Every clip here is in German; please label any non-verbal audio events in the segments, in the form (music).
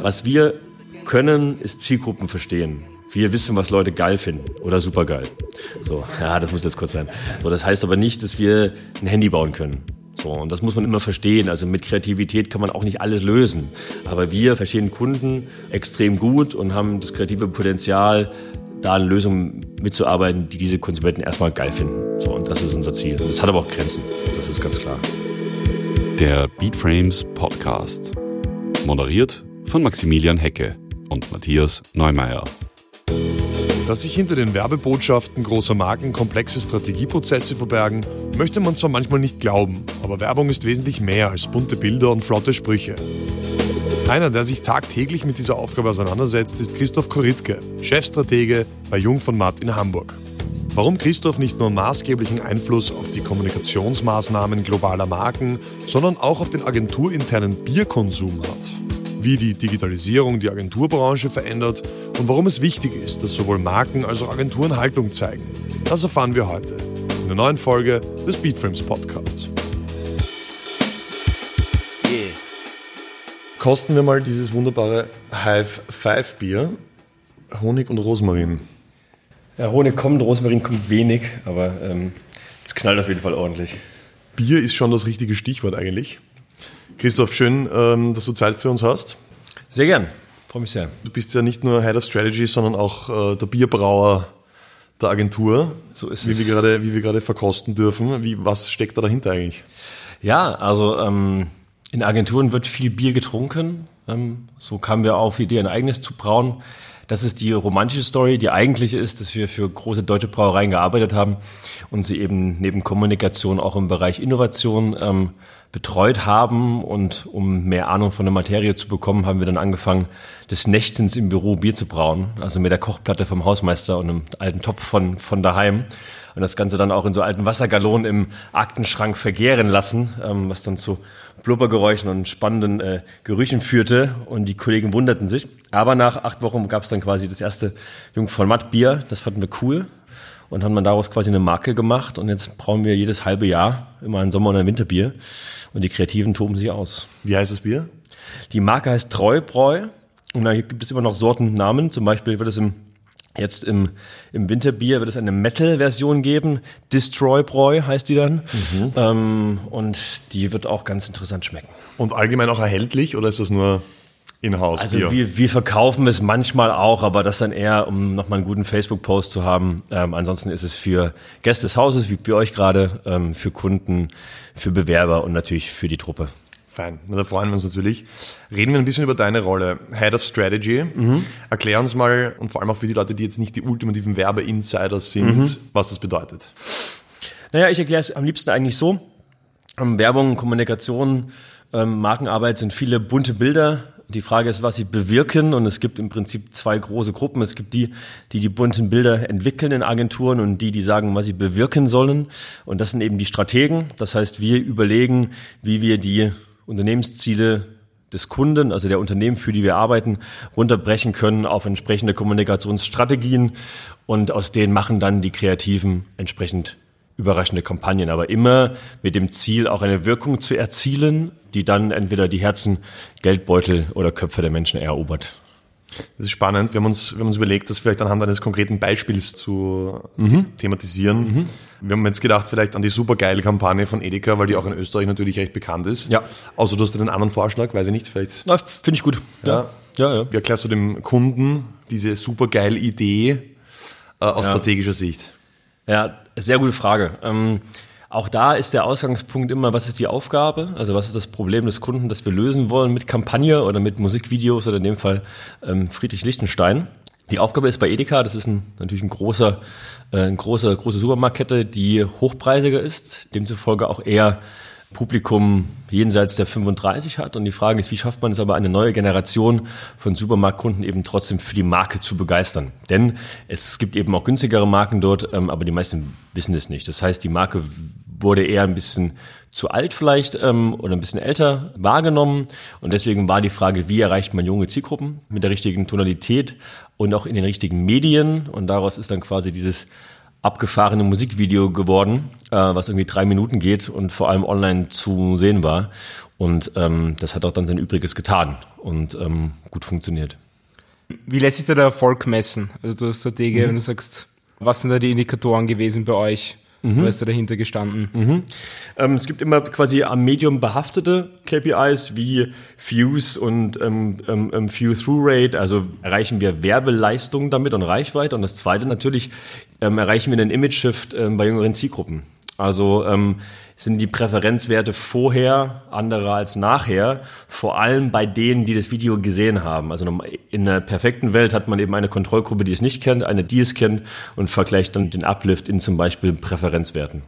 Was wir können, ist Zielgruppen verstehen. Wir wissen, was Leute geil finden oder super geil. So, (laughs) ja, das muss jetzt kurz sein. So, das heißt aber nicht, dass wir ein Handy bauen können. So, und das muss man immer verstehen. Also mit Kreativität kann man auch nicht alles lösen. Aber wir verstehen Kunden extrem gut und haben das kreative Potenzial, da an Lösungen mitzuarbeiten, die diese Konsumenten erstmal geil finden. So, und das ist unser Ziel. Und das hat aber auch Grenzen. Das ist ganz klar. Der Beatframes Podcast. Moderiert von Maximilian Hecke und Matthias Neumeier. Dass sich hinter den Werbebotschaften großer Marken komplexe Strategieprozesse verbergen, möchte man zwar manchmal nicht glauben, aber Werbung ist wesentlich mehr als bunte Bilder und flotte Sprüche. Einer, der sich tagtäglich mit dieser Aufgabe auseinandersetzt, ist Christoph Koritke, Chefstratege bei Jung von Matt in Hamburg. Warum Christoph nicht nur maßgeblichen Einfluss auf die Kommunikationsmaßnahmen globaler Marken, sondern auch auf den agenturinternen Bierkonsum hat. Wie die Digitalisierung die Agenturbranche verändert und warum es wichtig ist, dass sowohl Marken als auch Agenturen Haltung zeigen. Das erfahren wir heute in der neuen Folge des Beatframes Podcasts. Yeah. Kosten wir mal dieses wunderbare Hive 5 Bier. Honig und Rosmarin. Ja, Honig kommt, Rosmarin kommt wenig, aber ähm, es knallt auf jeden Fall ordentlich. Bier ist schon das richtige Stichwort eigentlich. Christoph, schön, ähm, dass du Zeit für uns hast. Sehr gern, freue mich sehr. Du bist ja nicht nur Head of Strategy, sondern auch äh, der Bierbrauer der Agentur. So ist wie es. Wir gerade, wie wir gerade verkosten dürfen. Wie, was steckt da dahinter eigentlich? Ja, also ähm, in Agenturen wird viel Bier getrunken. Ähm, so kamen wir auf die Idee, ein eigenes zu brauen. Das ist die romantische Story. Die eigentliche ist, dass wir für große deutsche Brauereien gearbeitet haben und sie eben neben Kommunikation auch im Bereich Innovation ähm, betreut haben. Und um mehr Ahnung von der Materie zu bekommen, haben wir dann angefangen, des Nächtens im Büro Bier zu brauen. Also mit der Kochplatte vom Hausmeister und einem alten Topf von, von daheim. Und das Ganze dann auch in so alten Wassergallonen im Aktenschrank vergären lassen, ähm, was dann zu Blubbergeräuschen und spannenden äh, Gerüchen führte und die Kollegen wunderten sich. Aber nach acht Wochen gab es dann quasi das erste Jungformat Bier, das fanden wir cool und haben dann daraus quasi eine Marke gemacht und jetzt brauchen wir jedes halbe Jahr immer ein Sommer- und ein Winterbier und die Kreativen toben sich aus. Wie heißt das Bier? Die Marke heißt Treubräu und da gibt es immer noch Sortennamen, zum Beispiel wird es im Jetzt im, im Winterbier wird es eine Metal-Version geben. Destroy Bräu heißt die dann. Ähm, und die wird auch ganz interessant schmecken. Und allgemein auch erhältlich oder ist das nur in-house Also wir, wir verkaufen es manchmal auch, aber das dann eher, um nochmal einen guten Facebook-Post zu haben. Ähm, ansonsten ist es für Gäste des Hauses, wie bei euch gerade, ähm, für Kunden, für Bewerber und natürlich für die Truppe. Fein, Na, da freuen wir uns natürlich. Reden wir ein bisschen über deine Rolle, Head of Strategy. Erklär uns mal, und vor allem auch für die Leute, die jetzt nicht die ultimativen Werbe-Insiders sind, was das bedeutet. Naja, ich erkläre es am liebsten eigentlich so. Ähm, Werbung, Kommunikation, ähm, Markenarbeit sind viele bunte Bilder. Die Frage ist, was sie bewirken. Und es gibt im Prinzip zwei große Gruppen. Es gibt die, die die bunten Bilder entwickeln in Agenturen und die, die sagen, was sie bewirken sollen. Und das sind eben die Strategen. Das heißt, wir überlegen, wie wir die Unternehmensziele des Kunden, also der Unternehmen, für die wir arbeiten, runterbrechen können auf entsprechende Kommunikationsstrategien und aus denen machen dann die Kreativen entsprechend überraschende Kampagnen, aber immer mit dem Ziel, auch eine Wirkung zu erzielen, die dann entweder die Herzen, Geldbeutel oder Köpfe der Menschen erobert. Das ist spannend. Wir haben uns, wir haben uns überlegt, das vielleicht anhand eines konkreten Beispiels zu thematisieren. Wir haben jetzt gedacht, vielleicht an die supergeile Kampagne von Edeka, weil die auch in Österreich natürlich recht bekannt ist. Ja. Außer du hast einen anderen Vorschlag, weiß ich nicht, vielleicht. Na, Finde ich gut. Ja. ja, ja. Wie erklärst du dem Kunden diese supergeile Idee äh, aus Ja. strategischer Sicht? Ja, sehr gute Frage. Ähm, auch da ist der Ausgangspunkt immer, was ist die Aufgabe? Also was ist das Problem des Kunden, das wir lösen wollen mit Kampagne oder mit Musikvideos oder in dem Fall ähm, Friedrich Lichtenstein. Die Aufgabe ist bei Edeka, das ist ein, natürlich ein großer, äh, eine große, große Supermarktkette, die hochpreisiger ist, demzufolge auch eher Publikum jenseits der 35 hat. Und die Frage ist, wie schafft man es aber, eine neue Generation von Supermarktkunden eben trotzdem für die Marke zu begeistern? Denn es gibt eben auch günstigere Marken dort, ähm, aber die meisten wissen es nicht. Das heißt, die Marke wurde eher ein bisschen zu alt vielleicht ähm, oder ein bisschen älter wahrgenommen. Und deswegen war die Frage, wie erreicht man junge Zielgruppen mit der richtigen Tonalität und auch in den richtigen Medien. Und daraus ist dann quasi dieses abgefahrene Musikvideo geworden, äh, was irgendwie drei Minuten geht und vor allem online zu sehen war. Und ähm, das hat auch dann sein Übriges getan und ähm, gut funktioniert. Wie lässt sich da der Erfolg messen? Also du als Stratege, mhm. wenn du sagst, was sind da die Indikatoren gewesen bei euch? Mhm. Was ist da dahinter gestanden? Mhm. Ähm, es gibt immer quasi am Medium behaftete KPIs wie Views und ähm, ähm, ähm, View-Through-Rate, also erreichen wir Werbeleistung damit und Reichweite. Und das zweite natürlich, ähm, erreichen wir einen Image-Shift ähm, bei jüngeren Zielgruppen. Also ähm, sind die Präferenzwerte vorher andere als nachher, vor allem bei denen, die das Video gesehen haben. Also in einer perfekten Welt hat man eben eine Kontrollgruppe, die es nicht kennt, eine, die es kennt und vergleicht dann den Uplift in zum Beispiel Präferenzwerten.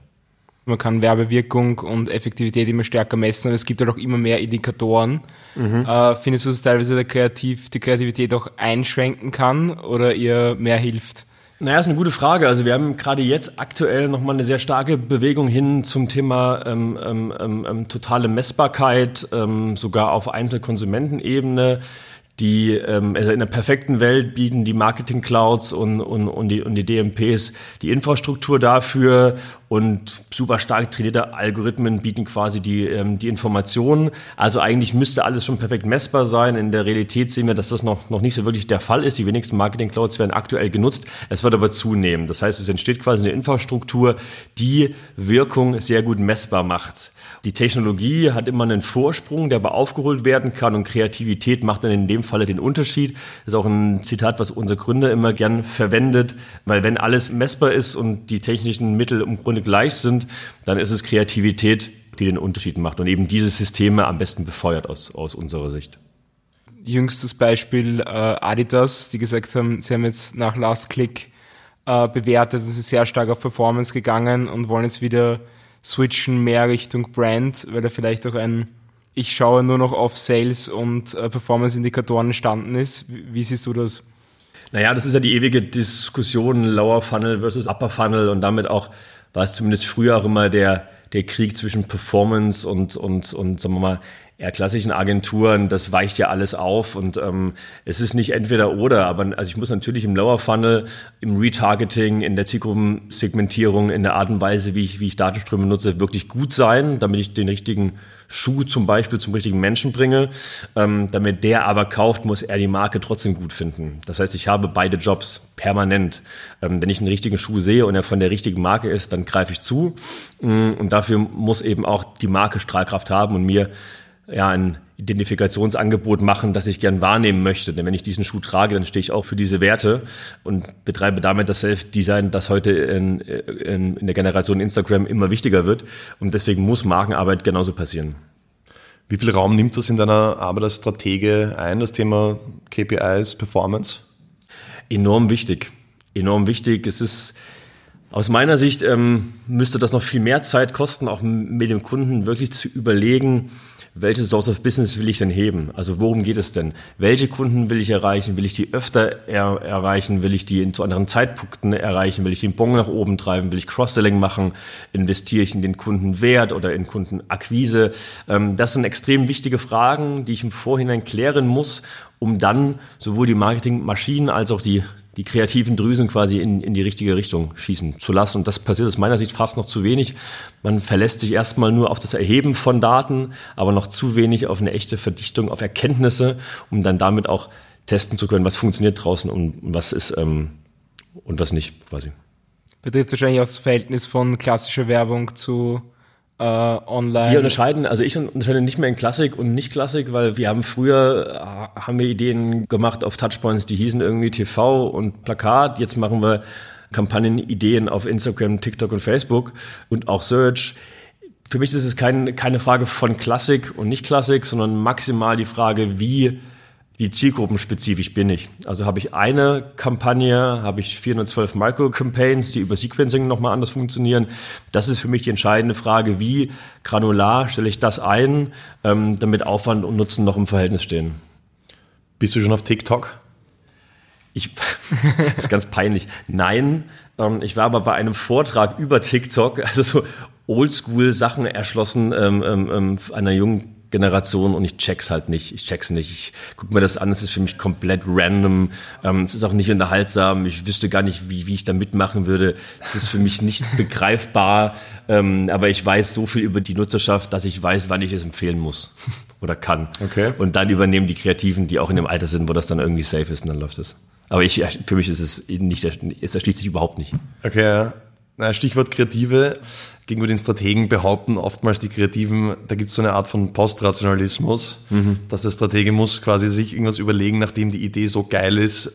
Man kann Werbewirkung und Effektivität immer stärker messen, aber es gibt ja halt auch immer mehr Indikatoren. Mhm. Äh, findest du, dass teilweise der Kreativ, die Kreativität auch einschränken kann oder ihr mehr hilft? Naja, ist eine gute Frage. Also wir haben gerade jetzt aktuell nochmal eine sehr starke Bewegung hin zum Thema ähm, ähm, ähm, ähm, totale Messbarkeit, ähm, sogar auf Einzelkonsumentenebene die ähm, also in der perfekten Welt bieten die Marketing Clouds und, und, und, die, und die DMPs die Infrastruktur dafür und super stark trainierte Algorithmen bieten quasi die, ähm, die Informationen. Also eigentlich müsste alles schon perfekt messbar sein. In der Realität sehen wir, dass das noch, noch nicht so wirklich der Fall ist. Die wenigsten Marketing Clouds werden aktuell genutzt. Es wird aber zunehmen. Das heißt, es entsteht quasi eine Infrastruktur, die Wirkung sehr gut messbar macht. Die Technologie hat immer einen Vorsprung, der aber aufgeholt werden kann. Und Kreativität macht dann in dem Falle den Unterschied. Das ist auch ein Zitat, was unser Gründer immer gern verwendet, weil wenn alles messbar ist und die technischen Mittel im Grunde gleich sind, dann ist es Kreativität, die den Unterschied macht und eben diese Systeme am besten befeuert aus, aus unserer Sicht. Jüngstes Beispiel äh, Adidas, die gesagt haben, sie haben jetzt nach Last Click äh, bewertet und sind sehr stark auf Performance gegangen und wollen jetzt wieder switchen mehr Richtung Brand, weil da vielleicht auch ein ich schaue nur noch auf Sales und äh, Performance-Indikatoren entstanden ist. Wie, wie siehst du das? Naja, das ist ja die ewige Diskussion Lower Funnel versus Upper Funnel und damit auch war es zumindest früher auch immer der, der Krieg zwischen Performance und, und, und sagen wir mal, eher klassischen Agenturen, das weicht ja alles auf und ähm, es ist nicht entweder oder, aber also ich muss natürlich im Lower Funnel, im Retargeting, in der Zielgruppensegmentierung, in der Art und Weise, wie ich, wie ich Datenströme nutze, wirklich gut sein, damit ich den richtigen Schuh zum Beispiel zum richtigen Menschen bringe. Ähm, damit der aber kauft, muss er die Marke trotzdem gut finden. Das heißt, ich habe beide Jobs permanent. Ähm, wenn ich einen richtigen Schuh sehe und er von der richtigen Marke ist, dann greife ich zu. Mm, und dafür muss eben auch die Marke Strahlkraft haben und mir ja, ein Identifikationsangebot machen, das ich gern wahrnehmen möchte. Denn wenn ich diesen Schuh trage, dann stehe ich auch für diese Werte und betreibe damit das Self-Design, das heute in, in, in der Generation Instagram immer wichtiger wird. Und deswegen muss Markenarbeit genauso passieren. Wie viel Raum nimmt das in deiner Arbeit als Stratege ein, das Thema KPIs, Performance? Enorm wichtig. Enorm wichtig. Es ist aus meiner Sicht ähm, müsste das noch viel mehr Zeit kosten, auch mit dem Kunden wirklich zu überlegen, welche Source of Business will ich denn heben? Also worum geht es denn? Welche Kunden will ich erreichen? Will ich die öfter er erreichen? Will ich die zu anderen Zeitpunkten erreichen? Will ich den Bon nach oben treiben? Will ich Cross-Selling machen? Investiere ich in den Kundenwert oder in Kundenakquise? Ähm, das sind extrem wichtige Fragen, die ich im Vorhinein klären muss, um dann sowohl die Marketingmaschinen als auch die die kreativen Drüsen quasi in, in die richtige Richtung schießen zu lassen. Und das passiert aus meiner Sicht fast noch zu wenig. Man verlässt sich erstmal nur auf das Erheben von Daten, aber noch zu wenig auf eine echte Verdichtung, auf Erkenntnisse, um dann damit auch testen zu können, was funktioniert draußen und was ist ähm, und was nicht quasi. Betrifft wahrscheinlich auch das Verhältnis von klassischer Werbung zu äh, online. Wir unterscheiden, also ich unterscheide nicht mehr in Klassik und nicht Klassik, weil wir haben früher, äh, haben wir Ideen gemacht auf Touchpoints, die hießen irgendwie TV und Plakat. Jetzt machen wir Kampagnenideen auf Instagram, TikTok und Facebook und auch Search. Für mich ist es kein, keine Frage von Klassik und nicht Klassik, sondern maximal die Frage, wie wie zielgruppenspezifisch bin ich. Also habe ich eine Kampagne, habe ich 412 Micro-Campaigns, die über Sequencing nochmal anders funktionieren. Das ist für mich die entscheidende Frage, wie granular stelle ich das ein, ähm, damit Aufwand und Nutzen noch im Verhältnis stehen. Bist du schon auf TikTok? Ich, (laughs) das ist ganz peinlich. Nein, ähm, ich war aber bei einem Vortrag über TikTok, also so Oldschool-Sachen erschlossen ähm, ähm, ähm einer jungen Generation und ich check's halt nicht. Ich check's nicht. Ich guck mir das an, es ist für mich komplett random. Ähm, es ist auch nicht unterhaltsam. Ich wüsste gar nicht, wie, wie ich da mitmachen würde. Es ist für mich nicht (laughs) begreifbar. Ähm, aber ich weiß so viel über die Nutzerschaft, dass ich weiß, wann ich es empfehlen muss (laughs) oder kann. Okay. Und dann übernehmen die Kreativen, die auch in dem Alter sind, wo das dann irgendwie safe ist und dann läuft es. Aber ich, für mich ist es nicht, es erschließt sich überhaupt nicht. Okay, ja. Stichwort Kreative. Gegenüber den Strategen behaupten oftmals die Kreativen, da gibt es so eine Art von Postrationalismus, dass der Stratege muss quasi sich irgendwas überlegen, nachdem die Idee so geil ist.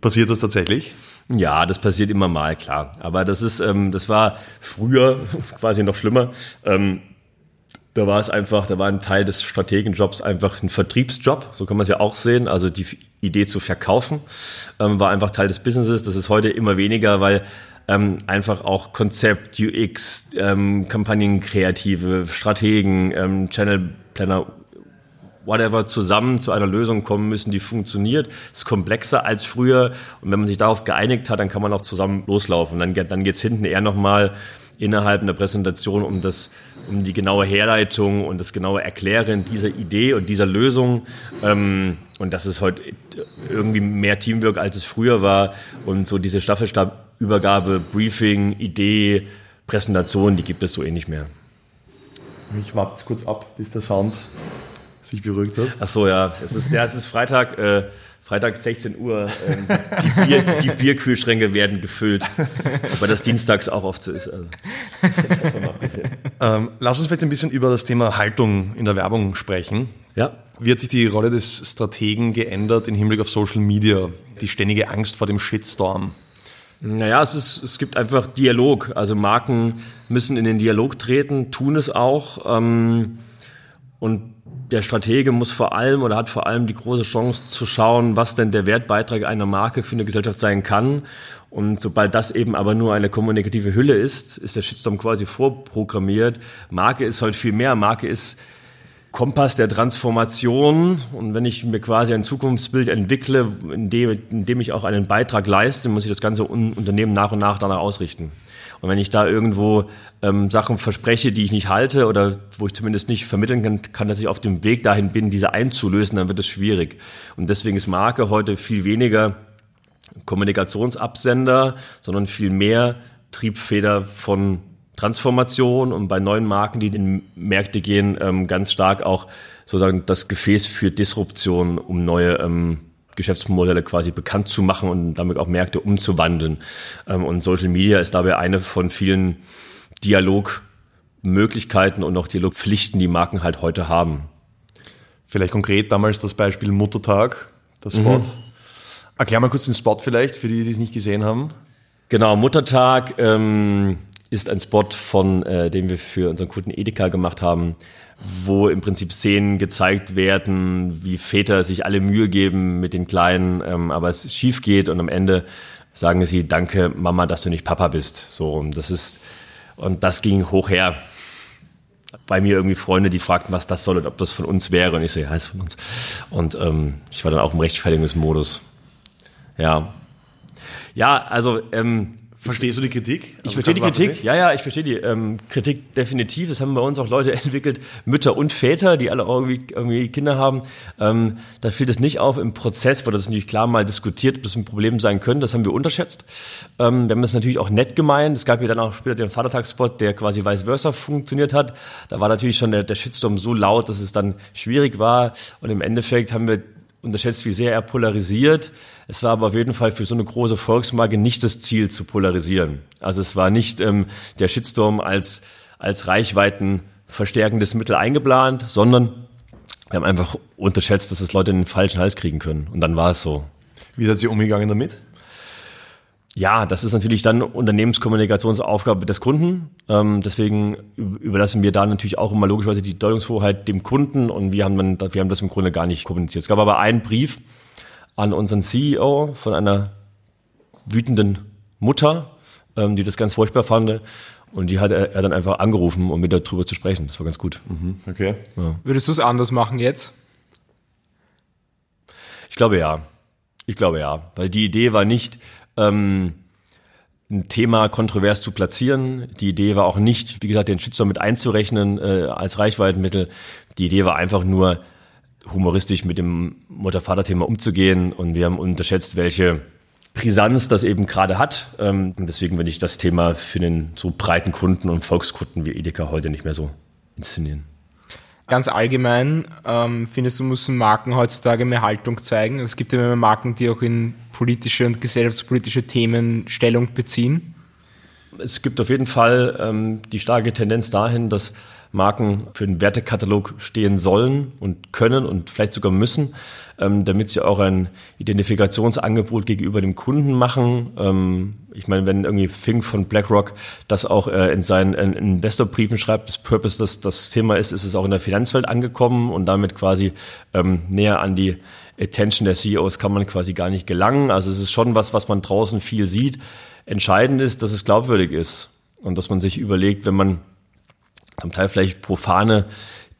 Passiert das tatsächlich? Ja, das passiert immer mal, klar. Aber das ist, ähm, das war früher (laughs) quasi noch schlimmer. Ähm, da war es einfach, da war ein Teil des Strategenjobs einfach ein Vertriebsjob, so kann man es ja auch sehen. Also die Idee zu verkaufen ähm, war einfach Teil des Businesses. Das ist heute immer weniger, weil ähm, einfach auch Konzept, UX, ähm, Kampagnenkreative, Strategen, ähm, Channel Planner, whatever zusammen zu einer Lösung kommen müssen, die funktioniert. Ist komplexer als früher. Und wenn man sich darauf geeinigt hat, dann kann man auch zusammen loslaufen. Dann, geht- dann geht's hinten eher nochmal innerhalb einer Präsentation um das, um die genaue Herleitung und das genaue Erklären dieser Idee und dieser Lösung. Ähm, und das ist heute irgendwie mehr Teamwork, als es früher war. Und so diese Staffelstabübergabe, Briefing, Idee, Präsentation, die gibt es so eh nicht mehr. Ich warte jetzt kurz ab, bis der Sound sich beruhigt hat. Ach so, ja. Es ist, ja, es ist Freitag, äh, Freitag 16 Uhr. Ähm, die, Bier, die Bierkühlschränke werden gefüllt. Wobei das dienstags auch oft so ist. Also. Ähm, lass uns vielleicht ein bisschen über das Thema Haltung in der Werbung sprechen. Ja. Wie hat sich die Rolle des Strategen geändert im Hinblick auf Social Media? Die ständige Angst vor dem Shitstorm. Naja, es, ist, es gibt einfach Dialog. Also Marken müssen in den Dialog treten, tun es auch. Ähm, und der Stratege muss vor allem oder hat vor allem die große Chance zu schauen, was denn der Wertbeitrag einer Marke für eine Gesellschaft sein kann. Und sobald das eben aber nur eine kommunikative Hülle ist, ist der Shitstorm quasi vorprogrammiert. Marke ist halt viel mehr. Marke ist Kompass der Transformation. Und wenn ich mir quasi ein Zukunftsbild entwickle, in dem, in dem ich auch einen Beitrag leiste, muss ich das ganze Un Unternehmen nach und nach danach ausrichten. Und wenn ich da irgendwo ähm, Sachen verspreche, die ich nicht halte oder wo ich zumindest nicht vermitteln kann, kann, dass ich auf dem Weg dahin bin, diese einzulösen, dann wird es schwierig. Und deswegen ist Marke heute viel weniger Kommunikationsabsender, sondern viel mehr Triebfeder von Transformation und bei neuen Marken, die in Märkte gehen, ähm, ganz stark auch sozusagen das Gefäß für Disruption, um neue ähm, Geschäftsmodelle quasi bekannt zu machen und damit auch Märkte umzuwandeln. Ähm, und Social Media ist dabei eine von vielen Dialogmöglichkeiten und auch Dialogpflichten, die Marken halt heute haben. Vielleicht konkret damals das Beispiel Muttertag, das Spot. Erklär mal kurz den Spot vielleicht, für die, die es nicht gesehen haben. Genau, Muttertag ähm, ist ein Spot, von äh, den wir für unseren Kunden Edeka gemacht haben, wo im Prinzip Szenen gezeigt werden, wie Väter sich alle Mühe geben mit den Kleinen, ähm, aber es schief geht und am Ende sagen sie, danke Mama, dass du nicht Papa bist. So, und das ist, und das ging hoch her. Bei mir irgendwie Freunde, die fragten, was das soll und ob das von uns wäre. Und ich so, ja, ist von uns. Und ähm, ich war dann auch im Rechtfertigungsmodus. Ja. Ja, also ähm, Verstehst du die Kritik? ich Also verstehe die Kritik, ja, ja, ich verstehe die ähm, Kritik definitiv. Es haben bei uns auch Leute (laughs) entwickelt, Mütter und Väter, die alle irgendwie, irgendwie Kinder haben. Ähm, da fiel es nicht auf. Im Prozess wurde das natürlich klar mal diskutiert, ob das ein Problem sein könnte. Das haben wir unterschätzt. Ähm, wir haben es natürlich auch nett gemeint. Es gab ja dann auch später den Vatertagsspot, der quasi vice versa funktioniert hat. Da war natürlich schon der, der Shitstorm so laut, dass es dann schwierig war. Und im Endeffekt haben wir unterschätzt, wie sehr er polarisiert. Es war aber auf jeden Fall für so eine große Volksmarke nicht das Ziel zu polarisieren. Also es war nicht ähm, der Shitstorm als, als Reichweiten verstärkendes Mittel eingeplant, sondern wir haben einfach unterschätzt, dass es Leute in den falschen Hals kriegen können. Und dann war es so. Wie seid ihr umgegangen damit? Ja, das ist natürlich dann Unternehmenskommunikationsaufgabe des Kunden. Ähm, deswegen überlassen wir da natürlich auch immer logischerweise die Deutungshoheit dem Kunden und wir haben, dann, wir haben das im Grunde gar nicht kommuniziert. Es gab aber einen Brief an unseren CEO von einer wütenden Mutter, ähm, die das ganz furchtbar fand. Und die hat er, er dann einfach angerufen, um mit darüber zu sprechen. Das war ganz gut. Okay. Würdest du es anders machen jetzt? Ich glaube ja. Ich glaube ja. Weil die Idee war nicht, ähm, ein Thema kontrovers zu platzieren. Die Idee war auch nicht, wie gesagt, den Shitstorm mit einzurechnen äh, als Reichweitenmittel. Die Idee war einfach nur, humoristisch mit dem Mutter-Vater-Thema umzugehen und wir haben unterschätzt, welche Brisanz das eben gerade hat. Ähm, und deswegen würde ich das Thema für den so breiten Kunden und Volkskunden wie Edeka heute nicht mehr so inszenieren. Ganz allgemein ähm, findest du, müssen Marken heutzutage mehr Haltung zeigen? Es gibt ja immer Marken, die auch in politische und gesellschaftspolitische Themen Stellung beziehen. Es gibt auf jeden Fall ähm, die starke Tendenz dahin, dass Marken für den Wertekatalog stehen sollen und können und vielleicht sogar müssen, ähm, damit sie auch ein Identifikationsangebot gegenüber dem Kunden machen. Ähm, ich meine, wenn irgendwie Fink von BlackRock das auch äh, in seinen in Investorbriefen schreibt, das Purpose das, das Thema ist, ist es auch in der Finanzwelt angekommen und damit quasi ähm, näher an die Attention der CEOs kann man quasi gar nicht gelangen. Also es ist schon was, was man draußen viel sieht. Entscheidend ist, dass es glaubwürdig ist und dass man sich überlegt, wenn man zum Teil vielleicht profane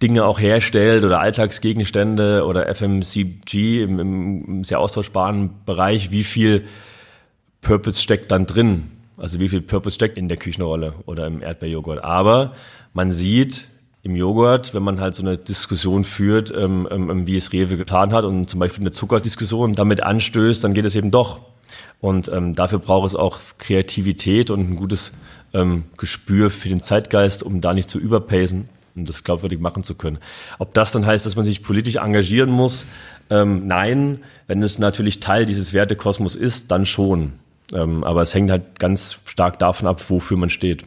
Dinge auch herstellt oder Alltagsgegenstände oder FMCG im, im sehr austauschbaren Bereich, wie viel Purpose steckt dann drin? Also wie viel Purpose steckt in der Küchenrolle oder im Erdbeerjoghurt? Aber man sieht im Joghurt, wenn man halt so eine Diskussion führt, ähm, ähm, wie es Rewe getan hat und zum Beispiel eine Zuckerdiskussion damit anstößt, dann geht es eben doch. Und ähm, dafür braucht es auch Kreativität und ein gutes ähm, Gespür für den Zeitgeist, um da nicht zu überpacen um das glaubwürdig machen zu können. Ob das dann heißt, dass man sich politisch engagieren muss, ähm, nein. Wenn es natürlich Teil dieses Wertekosmos ist, dann schon. Ähm, aber es hängt halt ganz stark davon ab, wofür man steht.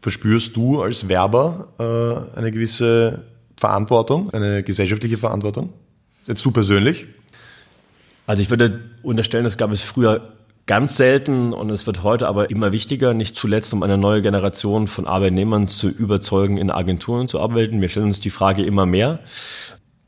Verspürst du als Werber äh, eine gewisse Verantwortung, eine gesellschaftliche Verantwortung? Jetzt du persönlich? Also ich würde unterstellen, das gab es früher ganz selten und es wird heute aber immer wichtiger, nicht zuletzt um eine neue Generation von Arbeitnehmern zu überzeugen, in Agenturen zu arbeiten. Wir stellen uns die Frage immer mehr,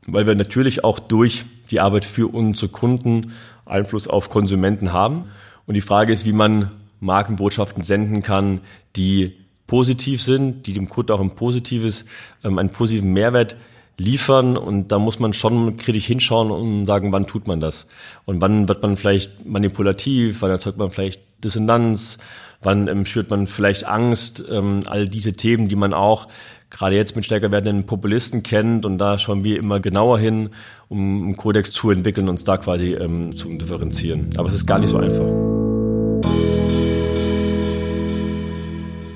weil wir natürlich auch durch die Arbeit für unsere Kunden Einfluss auf Konsumenten haben. Und die Frage ist, wie man Markenbotschaften senden kann, die positiv sind, die dem Kunden auch ein positives, ähm, einen positiven Mehrwert liefern und da muss man schon kritisch hinschauen und sagen, wann tut man das und wann wird man vielleicht manipulativ, wann erzeugt man vielleicht Dissonanz, wann ähm, schürt man vielleicht Angst, ähm, all diese Themen, die man auch gerade jetzt mit stärker werdenden Populisten kennt und da schauen wir immer genauer hin, um einen Kodex zu entwickeln, uns da quasi ähm, zu differenzieren. Aber es ist gar nicht so einfach.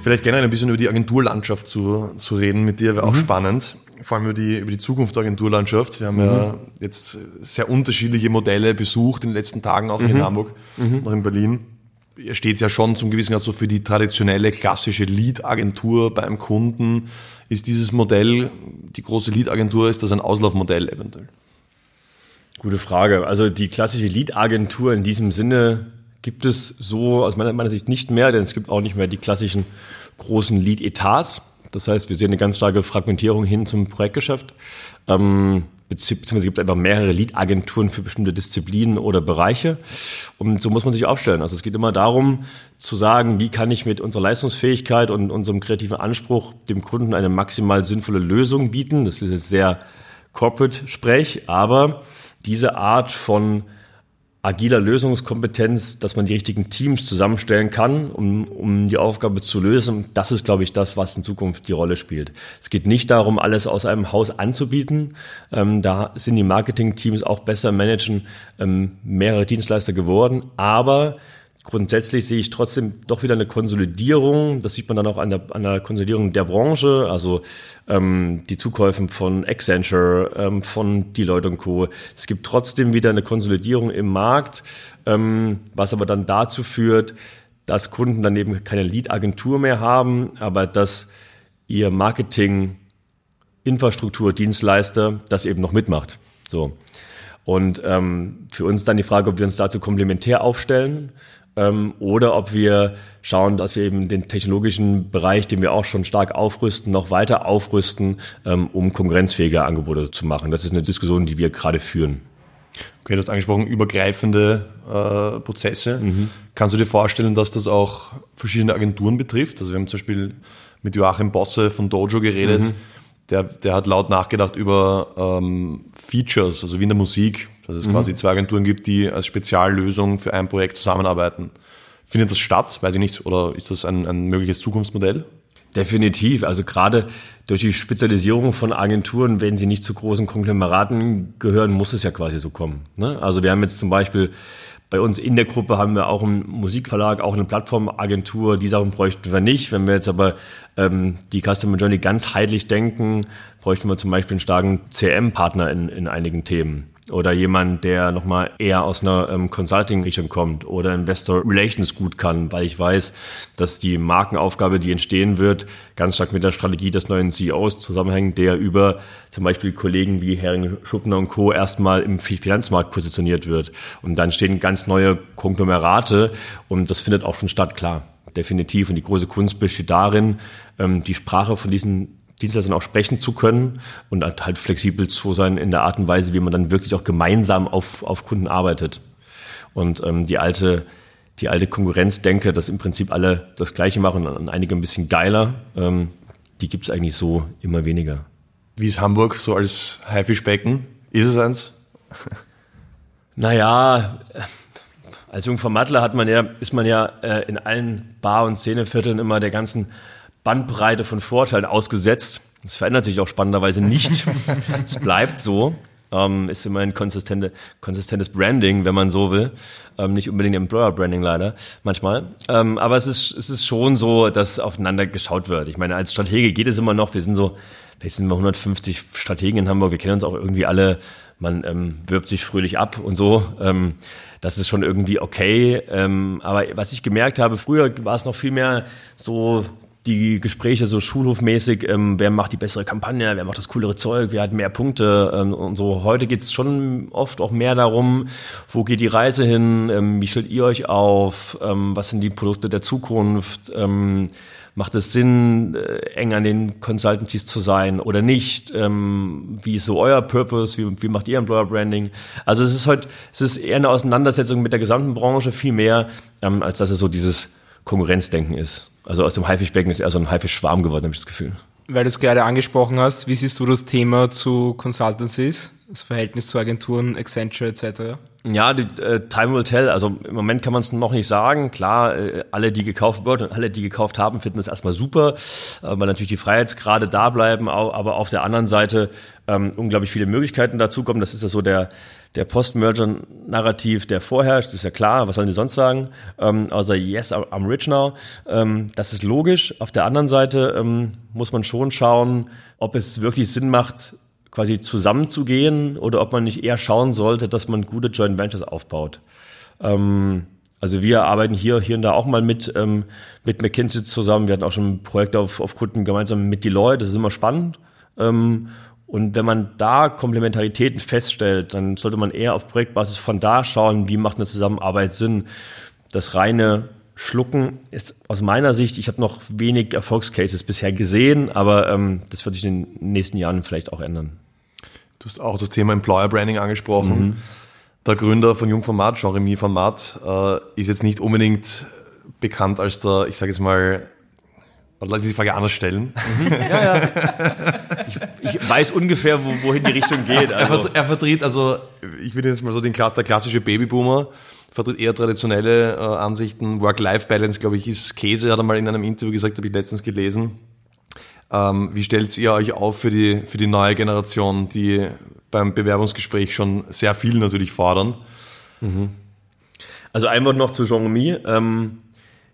Vielleicht gerne ein bisschen über die Agenturlandschaft zu, zu reden mit dir, wäre auch mhm. spannend vor allem über die, über die Zukunft der Agenturlandschaft. Wir haben mhm. ja jetzt sehr unterschiedliche Modelle besucht in den letzten Tagen, auch mhm. in Hamburg mhm. und in Berlin. Ihr steht ja schon zum gewissen Grad so für die traditionelle klassische Lead-Agentur beim Kunden. Ist dieses Modell, die große Lead-Agentur, ist das ein Auslaufmodell eventuell? Gute Frage. Also die klassische Lead-Agentur in diesem Sinne gibt es so aus meiner, meiner Sicht nicht mehr, denn es gibt auch nicht mehr die klassischen großen Lead-Etats das heißt, wir sehen eine ganz starke Fragmentierung hin zum Projektgeschäft. Ähm, beziehungsweise gibt es einfach mehrere Lead-Agenturen für bestimmte Disziplinen oder Bereiche. Und so muss man sich aufstellen. Also es geht immer darum, zu sagen, wie kann ich mit unserer Leistungsfähigkeit und unserem kreativen Anspruch dem Kunden eine maximal sinnvolle Lösung bieten. Das ist jetzt sehr Corporate-Sprech, aber diese Art von agiler Lösungskompetenz, dass man die richtigen Teams zusammenstellen kann, um, um die Aufgabe zu lösen. Das ist, glaube ich, das, was in Zukunft die Rolle spielt. Es geht nicht darum, alles aus einem Haus anzubieten. Ähm, da sind die Marketing-Teams auch besser managen, ähm, mehrere Dienstleister geworden. Aber Grundsätzlich sehe ich trotzdem doch wieder eine Konsolidierung. Das sieht man dann auch an der, an der Konsolidierung der Branche. Also ähm, die Zukäufen von Accenture, ähm, von Deloitte Co. Es gibt trotzdem wieder eine Konsolidierung im Markt, ähm, was aber dann dazu führt, dass Kunden dann eben keine Lead-Agentur mehr haben, aber dass ihr Marketing, Infrastruktur, Dienstleister das eben noch mitmacht. So. Und ähm, für uns dann die Frage, ob wir uns dazu komplementär aufstellen ähm, oder ob wir schauen, dass wir eben den technologischen Bereich, den wir auch schon stark aufrüsten, noch weiter aufrüsten, ähm, um konkurrenzfähige Angebote zu machen. Das ist eine Diskussion, die wir gerade führen. Okay, du hast angesprochen, übergreifende äh, Prozesse. Mhm. Kannst du dir vorstellen, dass das auch verschiedene Agenturen betrifft? Also wir haben zum Beispiel mit Joachim Bosse von Dojo geredet. Mhm. Der, der hat laut nachgedacht über ähm, Features, also wie in der Musik dass es mhm. quasi zwei Agenturen gibt, die als Speziallösung für ein Projekt zusammenarbeiten. Findet das statt? Weiß ich nicht. Oder ist das ein, ein mögliches Zukunftsmodell? Definitiv. Also gerade durch die Spezialisierung von Agenturen, wenn sie nicht zu großen Konglomeraten gehören, muss es ja quasi so kommen. Ne? Also wir haben jetzt zum Beispiel bei uns in der Gruppe haben wir auch einen Musikverlag, auch eine Plattformagentur. Die Sachen bräuchten wir nicht. Wenn wir jetzt aber ähm, die Customer Journey ganz heitlich denken, bräuchten wir zum Beispiel einen starken CM-Partner in, in einigen Themen oder jemand, der nochmal eher aus einer ähm, Consulting-Richtung kommt oder Investor Relations gut kann, weil ich weiß, dass die Markenaufgabe, die entstehen wird, ganz stark mit der Strategie des neuen CEOs zusammenhängt, der über zum Beispiel Kollegen wie Hering Schuppner und Co. erstmal im Finanzmarkt positioniert wird. Und dann stehen ganz neue Konglomerate und das findet auch schon statt, klar. Definitiv. Und die große Kunst besteht darin, ähm, die Sprache von diesen Dienstleistern auch sprechen zu können und halt flexibel zu sein in der Art und Weise, wie man dann wirklich auch gemeinsam auf, auf Kunden arbeitet. Und ähm, die alte die alte Konkurrenzdenke, dass im Prinzip alle das Gleiche machen und einige ein bisschen geiler, ähm, die gibt es eigentlich so immer weniger. Wie ist Hamburg so als Haifischbecken? Ist es eins? Naja, als Jungvermattler hat man ja, ist man ja äh, in allen Bar- und Szenevierteln immer der ganzen Bandbreite von Vorteilen ausgesetzt. Das verändert sich auch spannenderweise nicht. (laughs) es bleibt so. Ähm, ist immer ein konsistente, konsistentes Branding, wenn man so will. Ähm, nicht unbedingt Employer-Branding leider, manchmal. Ähm, aber es ist, es ist schon so, dass aufeinander geschaut wird. Ich meine, als Stratege geht es immer noch. Wir sind so, vielleicht sind wir 150 Strategen in Hamburg. Wir kennen uns auch irgendwie alle. Man ähm, wirbt sich fröhlich ab und so. Ähm, das ist schon irgendwie okay. Ähm, aber was ich gemerkt habe, früher war es noch viel mehr so die Gespräche so schulhofmäßig, ähm, wer macht die bessere Kampagne, wer macht das coolere Zeug, wer hat mehr Punkte ähm, und so. Heute geht es schon oft auch mehr darum, wo geht die Reise hin, ähm, wie stellt ihr euch auf, ähm, was sind die Produkte der Zukunft, ähm, macht es Sinn, äh, eng an den Consultancies zu sein oder nicht, ähm, wie ist so euer Purpose, wie, wie macht ihr Employer Branding. Also es ist heute, es ist eher eine Auseinandersetzung mit der gesamten Branche viel mehr, ähm, als dass es so dieses Konkurrenzdenken ist. Also aus dem Haifischbecken ist eher so ein Haifischschwarm geworden, habe ich das Gefühl. Weil du es gerade angesprochen hast, wie siehst du das Thema zu Consultancies, das Verhältnis zu Agenturen, Accenture etc.? Ja, die, äh, Time will tell. Also im Moment kann man es noch nicht sagen. Klar, äh, alle, die gekauft wurden und alle, die gekauft haben, finden das erstmal super, äh, weil natürlich die Freiheitsgrade da bleiben, aber auf der anderen Seite ähm, unglaublich viele Möglichkeiten dazukommen. Das ist ja so der der Post-Merger-Narrativ, der vorherrscht, ist ja klar, was sollen die sonst sagen, ähm, außer yes, I'm rich now. Ähm, das ist logisch. Auf der anderen Seite ähm, muss man schon schauen, ob es wirklich Sinn macht, quasi zusammenzugehen oder ob man nicht eher schauen sollte, dass man gute Joint Ventures aufbaut. Ähm, also wir arbeiten hier, hier und da auch mal mit, ähm, mit McKinsey zusammen. Wir hatten auch schon Projekte auf, auf Kunden gemeinsam mit Deloitte. Das ist immer spannend. Ähm, und wenn man da Komplementaritäten feststellt, dann sollte man eher auf Projektbasis von da schauen, wie macht eine Zusammenarbeit Sinn. Das reine Schlucken ist aus meiner Sicht, ich habe noch wenig Erfolgscases bisher gesehen, aber ähm, das wird sich in den nächsten Jahren vielleicht auch ändern. Du hast auch das Thema Employer Branding angesprochen. Mhm. Der Gründer von Jungformat, Jean-Remy Format, äh, ist jetzt nicht unbedingt bekannt als der, ich sage jetzt mal, lass mich die Frage anders stellen. Mhm. Ja, ja. Ich, ich, weiß ungefähr, wo, wohin die Richtung (laughs) geht. Also. Er, vertritt also, ich würde jetzt mal so den der klassische Babyboomer, vertritt eher traditionelle äh, Ansichten. Work-Life-Balance, glaube ich, ist Käse, hat er mal in einem Interview gesagt, habe ich letztens gelesen. Ähm, wie stellt ihr euch auf für die, für die neue Generation, die beim Bewerbungsgespräch schon sehr viel natürlich fordern? Mhm. Also ein Wort noch zu Jean-Mi. Ähm,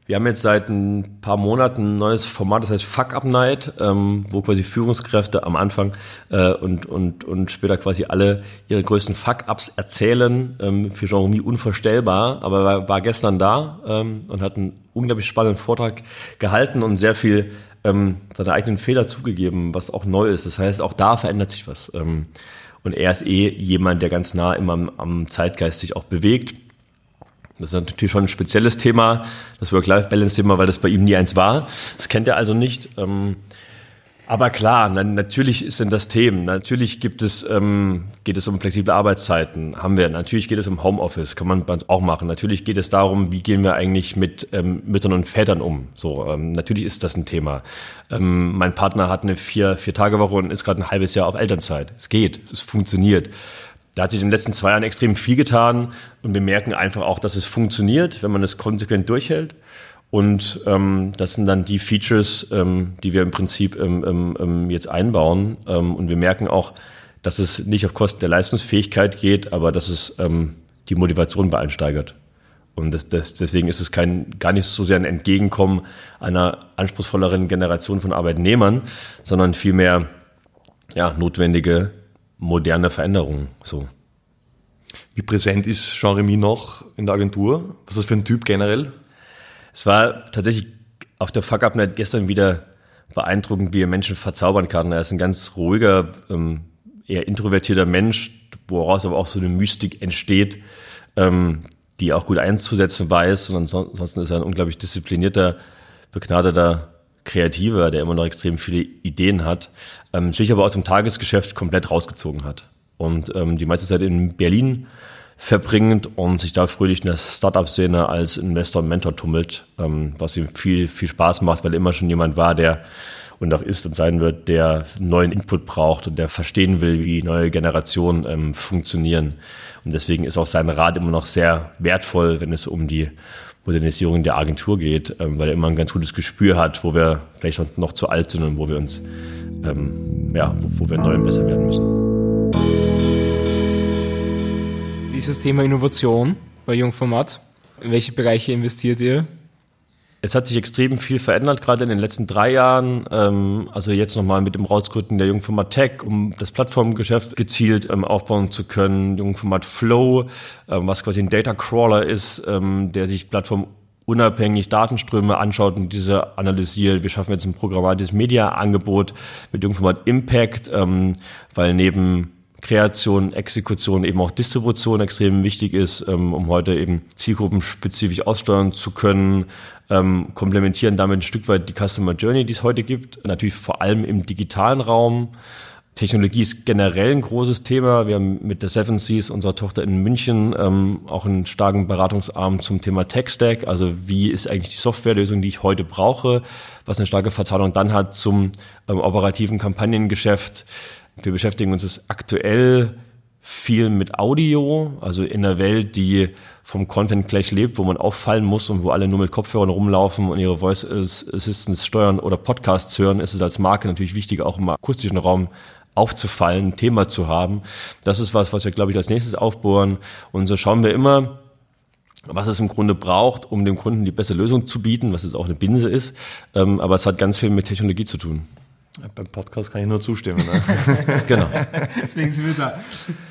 wir haben jetzt seit ein paar Monaten ein neues Format, das heißt Fuck Up Night, ähm, wo quasi Führungskräfte am Anfang äh, und, und, und später quasi alle ihre größten Fuck-Ups erzählen. Ähm, für Jean-Remy unvorstellbar, aber war, war gestern da ähm, und hat einen unglaublich spannenden Vortrag gehalten und sehr viel ähm, seine eigenen Fehler zugegeben, was auch neu ist. Das heißt, auch da verändert sich was. Ähm, und er ist eh jemand, der ganz nah immer am, am Zeitgeist sich auch bewegt das ist natürlich schon ein spezielles Thema, das Work-Life-Balance-Thema, weil das bei ihm nie eins war. Das kennt er also nicht. Ähm, aber klar, natürlich sind das Themen. Natürlich gibt es, ähm, geht es um flexible Arbeitszeiten, haben wir. Natürlich geht es um Homeoffice, kann man bei uns auch machen. Natürlich geht es darum, wie gehen wir eigentlich mit ähm, Müttern und Vätern um. So, ähm, natürlich ist das ein Thema. Ähm, mein Partner hat eine vier, vier Tage Woche und ist gerade ein halbes Jahr auf Elternzeit. Es geht, es funktioniert da hat sich in den letzten zwei Jahren extrem viel getan und wir merken einfach auch, dass es funktioniert, wenn man es konsequent durchhält. Und ähm, das sind dann die Features, ähm, die wir im Prinzip ähm, ähm, ähm, jetzt einbauen. Ähm, und wir merken auch, dass es nicht auf Kosten der Leistungsfähigkeit geht, aber dass es ähm, die Motivation bei allen steigert. Und das, das, deswegen ist es kein, gar nicht so sehr ein Entgegenkommen einer anspruchsvolleren Generation von Arbeitnehmern, sondern vielmehr ja, notwendige moderne Veränderungen. So. Wie präsent ist Jean-Remy noch in der Agentur? Was ist das für ein Typ generell? Es war tatsächlich auf der Fuck Up Night gestern wieder beeindruckend, wie er Menschen verzaubern kann. Er ist ein ganz ruhiger, ähm, eher introvertierter Mensch, woraus aber auch so eine Mystik entsteht, ähm, die auch gut einzusetzen weiß. Und ansonsten ist er ein unglaublich disziplinierter, begnadeter Kreativer, der immer noch extrem viele Ideen hat, ähm, sich aber aus dem Tagesgeschäft komplett rausgezogen hat. Und ähm, die meiste Zeit in Berlin verbringend und sich da fröhlich in der Startup-Szene als Investor und Mentor tummelt, ähm, was ihm viel, viel Spaß macht, weil er immer schon jemand war, der und auch ist und sein wird, der neuen Input braucht und der verstehen will, wie neue Generationen ähm, funktionieren. Und deswegen ist auch sein Rat immer noch sehr wertvoll, wenn es um die Modernisierung der Agentur geht, ähm, weil er immer ein ganz gutes Gespür hat, wo wir vielleicht noch zu alt sind und wo wir uns, ähm, ja, wo, wo wir neu und besser werden müssen das Thema Innovation bei Jungformat? In welche Bereiche investiert ihr? Es hat sich extrem viel verändert, gerade in den letzten drei Jahren. Ähm, also jetzt nochmal mit dem Rausgründen der Jungformat Tech, um das Plattformgeschäft gezielt ähm, aufbauen zu können. Jungformat Flow, ähm, was quasi ein Data Crawler ist, der sich Plattform unabhängig Datenströme anschaut und diese analysiert. Wir schaffen jetzt ein programmatisches Media-Angebot mit Jungformat Impact, weil neben Kreation, Exekution, eben auch Distribution extrem wichtig ist, ähm, um heute eben zielgruppenspezifisch aussteuern zu können, ähm, komplementieren damit ein Stück weit die Customer Journey, die es heute gibt, natürlich vor allem im digitalen Raum. Technologie ist generell ein großes Thema. Wir haben mit der Seven Seas, unserer Tochter in München, ähm, auch einen starken Beratungsarm zum Thema Tech Stack. Also wie ist eigentlich die Softwarelösung, die ich heute brauche, was eine starke Verzahnung dann hat zum ähm, operativen Kampagnengeschäft. Wir beschäftigen uns jetzt aktuell viel mit Audio, also in einer Welt, die vom Content gleich lebt, wo man auffallen muss und wo alle nur mit Kopfhörern rumlaufen und ihre Voice Assistants steuern oder Podcasts hören, ist es als Marke natürlich wichtig, auch im akustischen Raum aufzufallen, ein Thema zu haben. Das ist was, was wir, glaube ich, als nächstes aufbohren. Und so schauen wir immer, was es im Grunde braucht, um dem Kunden die beste Lösung zu bieten, was jetzt auch eine Binse ist. Ähm, aber es hat ganz viel mit Technologie zu tun. Beim Podcast kann ich nur zustimmen. Ne? (laughs) genau. Deswegen sind wir da.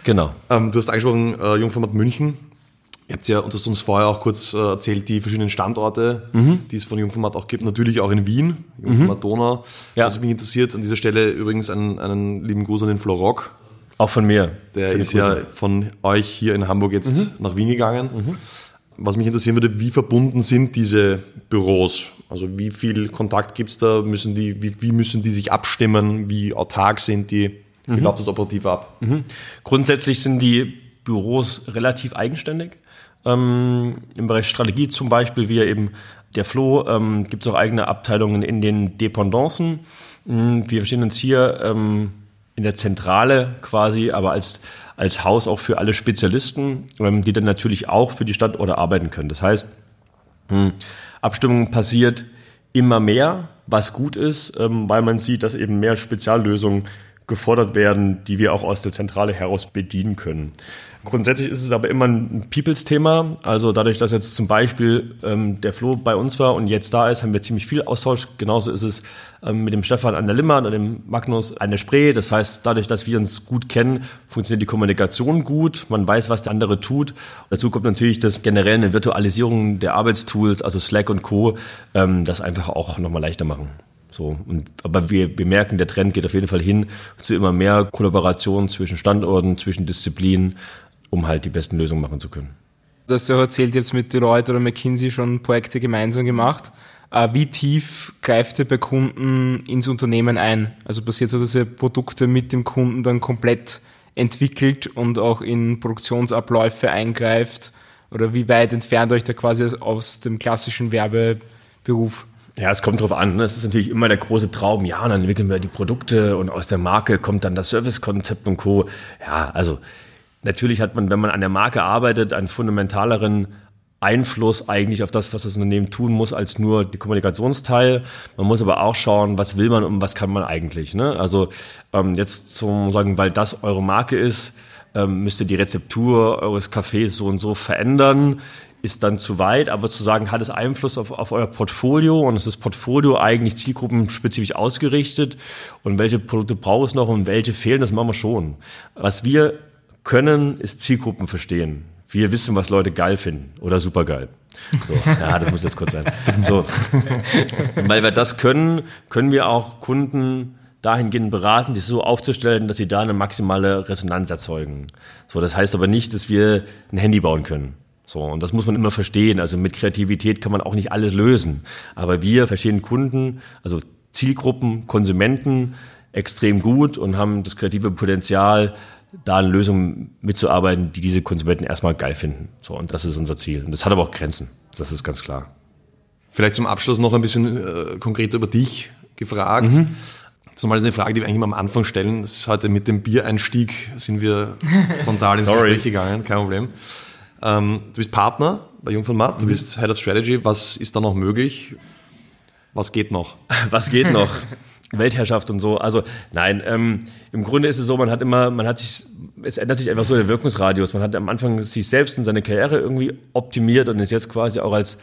Genau. Ähm, du hast angesprochen, äh, Jungformat München. Ihr habt ja, und hast uns vorher auch kurz äh, erzählt, die verschiedenen Standorte, mhm. die es von Jungformat auch gibt. Natürlich auch in Wien, Jungformat mhm. Donau. Ja. Was mich interessiert, an dieser Stelle übrigens einen, einen lieben Gruß an den Florock. Auch von mir. Der Schöne ist Grüße. ja von euch hier in Hamburg jetzt mhm. nach Wien gegangen. Was mich interessieren würde, wie verbunden sind diese Büros? Also wie viel Kontakt gibt es da? Müssen die, wie, wie, müssen die sich abstimmen? Wie autark sind die? Wie mhm. läuft das operativ ab? Mhm. Grundsätzlich sind die Büros relativ eigenständig. Ähm, Im Bereich Strategie zum Beispiel, wie eben der Flo, ähm, gibt es auch eigene Abteilungen in den Dependancen. Mhm, wir verstehen uns hier ähm, in der Zentrale quasi, aber als als Haus auch für alle Spezialisten, ähm, die dann natürlich auch für die Standorte arbeiten können. Das heißt, hm, Abstimmung passiert immer mehr, was gut ist, ähm, weil man sieht, dass eben mehr Speziallösungen gefordert werden, die wir auch aus der Zentrale heraus bedienen können. Grundsätzlich ist es aber immer ein Peoples-Thema. Also dadurch, dass jetzt zum Beispiel ähm, der Flo bei uns war und jetzt da ist, haben wir ziemlich viel Austausch. Genauso ist es ähm, mit dem Stefan an der Limmer und dem Magnus an der Spree. Das heißt, dadurch, dass wir uns gut kennen, funktioniert die Kommunikation gut. Man weiß, was der andere tut. Dazu kommt natürlich das generell eine Virtualisierung der Arbeitstools, also Slack und Co., ähm, das einfach auch nochmal leichter machen. So, und, aber wir, wir merken, der Trend geht auf jeden Fall hin zu immer mehr Kollaboration zwischen Standorten, zwischen Disziplinen um halt die besten Lösungen machen zu können. Du hast ja erzählt, jetzt mit Deloitte oder McKinsey schon Projekte gemeinsam gemacht. Äh, wie tief greift ihr bei Kunden ins Unternehmen ein? Also passiert so, dass ihr Produkte mit dem Kunden dann komplett entwickelt und auch in Produktionsabläufe eingreift? Oder wie weit entfernt euch da quasi aus dem klassischen Werbeberuf? Ja, es kommt drauf an. Ne? Es ist natürlich immer der große Traum. Ja, dann entwickeln wir die Produkte und aus der Marke kommt dann das Servicekonzept und Co. Ja, also natürlich hat man, wenn man an der Marke arbeitet, einen fundamentaleren Einfluss eigentlich auf das, was das Unternehmen tun muss, als nur die Kommunikationsteil. Man muss aber auch schauen, was will man und was kann man eigentlich. Ne? Also ähm, jetzt zum sagen, weil das eure Marke ist, ähm, müsst ihr die Rezeptur eures Cafés so und so verändern, ist dann zu weit. Aber zu sagen, hat es Einfluss auf, auf euer Portfolio und ist das Portfolio eigentlich zielgruppenspezifisch ausgerichtet und welche Produkte braucht es noch und welche fehlen, das machen wir schon. Was wir können, ist Zielgruppen verstehen wir wissen, was Leute geil finden oder super geil. So, (laughs) ja, das muss jetzt kurz sein. So, weil wir das können, können wir auch Kunden dahingehend beraten, sich so aufzustellen, dass sie da eine maximale Resonanz erzeugen. So, das heißt aber nicht, dass wir ein Handy bauen können. So, und das muss man immer verstehen. Also mit Kreativität kann man auch nicht alles lösen. Aber wir verstehen Kunden, also Zielgruppen, Konsumenten extrem gut und haben das kreative Potenzial, da eine Lösung mitzuarbeiten, die diese Konsumenten erstmal geil finden. So, und das ist unser Ziel. Und das hat aber auch Grenzen. Das ist ganz klar. Vielleicht zum Abschluss noch ein bisschen äh, konkreter über dich gefragt. Mhm. Das ist eine Frage, die wir eigentlich immer am Anfang stellen. Das ist heute mit dem Biereinstieg sind wir frontal ins (laughs) Gespräch gegangen, kein Problem. Ähm, du bist Partner bei Jung von Matt, du mhm. bist Head of Strategy. Was ist da noch möglich? Was geht noch? (laughs) Was geht noch? Weltherrschaft und so. Also nein, ähm, im Grunde ist es so, man hat immer, man hat sich, es ändert sich einfach so der Wirkungsradius. Man hat am Anfang sich selbst und seine Karriere irgendwie optimiert und ist jetzt quasi auch als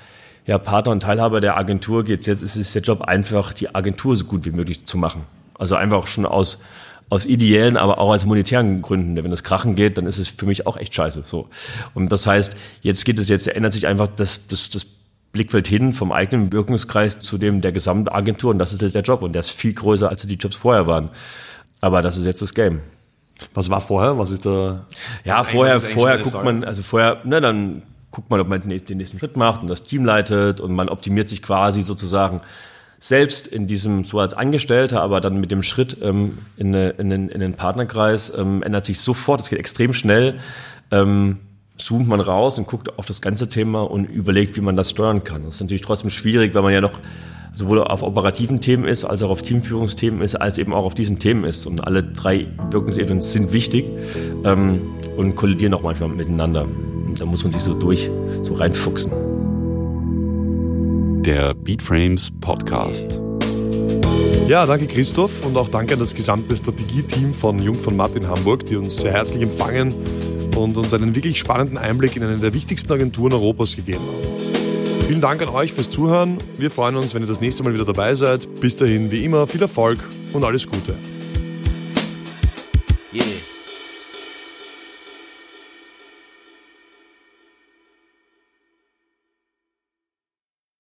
ja, Partner und Teilhaber der Agentur geht's jetzt, ist es der Job einfach, die Agentur so gut wie möglich zu machen. Also einfach schon aus aus ideellen, aber auch aus monetären Gründen. Wenn es krachen geht, dann ist es für mich auch echt scheiße. So. Und das heißt, jetzt geht es jetzt, ändert sich einfach das, das, das Blickfeld hin vom eigenen Wirkungskreis zu dem der gesamten Agentur und das ist jetzt der Job und der ist viel größer, als die Jobs vorher waren. Aber das ist jetzt das Game. Was war vorher? Was ist da? Ja, vorher, vorher guckt man, also vorher, ne, dann guckt man, ob man den nächsten Schritt macht und das Team leitet und man optimiert sich quasi sozusagen selbst in diesem, so als Angestellter, aber dann mit dem Schritt ähm, in, eine, in, den, in den Partnerkreis ähm, ändert sich sofort, es geht extrem schnell. Ähm, zoomt man raus und guckt auf das ganze Thema und überlegt, wie man das steuern kann. Das ist natürlich trotzdem schwierig, weil man ja noch sowohl auf operativen Themen ist, als auch auf Teamführungsthemen ist, als eben auch auf diesen Themen ist. Und alle drei Wirkungsebenen sind wichtig ähm, und kollidieren auch manchmal miteinander. Und da muss man sich so durch, so reinfuchsen. Der Beatframes Podcast. Ja, danke Christoph und auch danke an das gesamte Strategieteam von Jung von Matt in Hamburg, die uns sehr herzlich empfangen und uns einen wirklich spannenden Einblick in eine der wichtigsten Agenturen Europas gegeben haben. Vielen Dank an euch fürs Zuhören. Wir freuen uns, wenn ihr das nächste Mal wieder dabei seid. Bis dahin, wie immer, viel Erfolg und alles Gute.